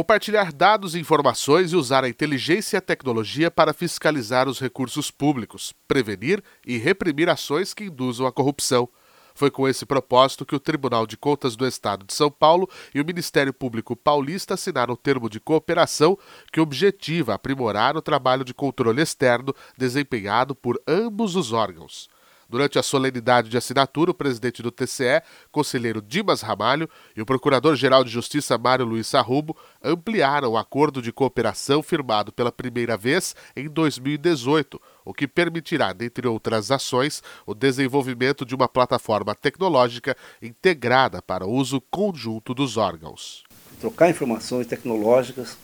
compartilhar dados e informações e usar a inteligência e a tecnologia para fiscalizar os recursos públicos, prevenir e reprimir ações que induzam a corrupção. Foi com esse propósito que o Tribunal de Contas do Estado de São Paulo e o Ministério Público Paulista assinaram o termo de cooperação que objetiva aprimorar o trabalho de controle externo desempenhado por ambos os órgãos. Durante a solenidade de assinatura, o presidente do TCE, conselheiro Dimas Ramalho, e o procurador-geral de Justiça Mário Luiz Sarrubo ampliaram o acordo de cooperação firmado pela primeira vez em 2018, o que permitirá, dentre outras ações, o desenvolvimento de uma plataforma tecnológica integrada para uso conjunto dos órgãos. Trocar informações tecnológicas,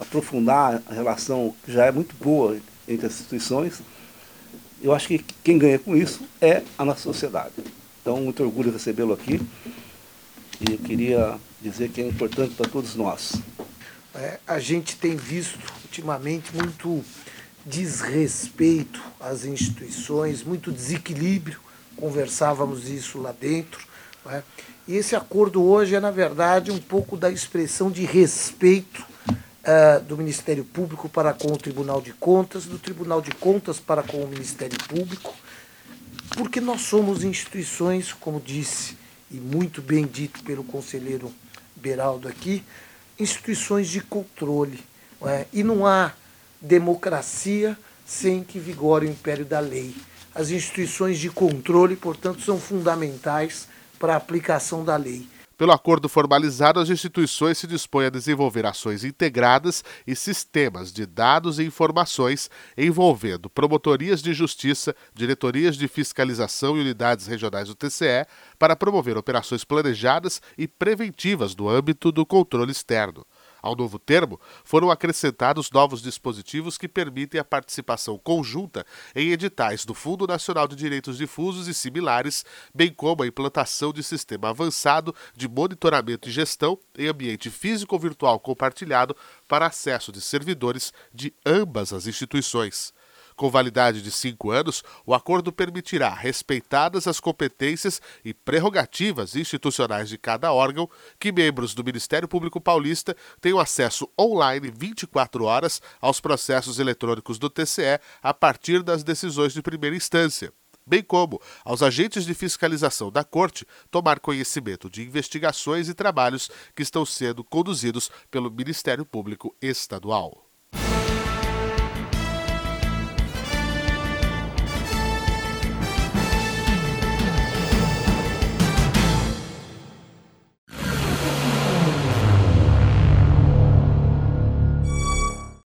aprofundar a relação que já é muito boa entre as instituições eu acho que quem ganha com isso é a nossa sociedade. Então, muito orgulho recebê-lo aqui. E eu queria dizer que é importante para todos nós. É, a gente tem visto ultimamente muito desrespeito às instituições, muito desequilíbrio. Conversávamos isso lá dentro. É? E esse acordo hoje é, na verdade, um pouco da expressão de respeito uh, do Ministério Público para com o Tribunal de Contas, do Tribunal de Contas para com o Ministério Público, porque nós somos instituições, como disse e muito bem dito pelo conselheiro Beraldo aqui, instituições de controle. Não é? E não há democracia sem que vigore o império da lei. As instituições de controle, portanto, são fundamentais para a aplicação da lei. Pelo acordo formalizado, as instituições se dispõem a desenvolver ações integradas e sistemas de dados e informações envolvendo promotorias de justiça, diretorias de fiscalização e unidades regionais do TCE para promover operações planejadas e preventivas no âmbito do controle externo. Ao novo termo, foram acrescentados novos dispositivos que permitem a participação conjunta em editais do Fundo Nacional de Direitos Difusos e similares, bem como a implantação de sistema avançado de monitoramento e gestão em ambiente físico virtual compartilhado para acesso de servidores de ambas as instituições. Com validade de cinco anos, o acordo permitirá, respeitadas as competências e prerrogativas institucionais de cada órgão, que membros do Ministério Público Paulista tenham acesso online 24 horas aos processos eletrônicos do TCE a partir das decisões de primeira instância bem como aos agentes de fiscalização da Corte tomar conhecimento de investigações e trabalhos que estão sendo conduzidos pelo Ministério Público Estadual.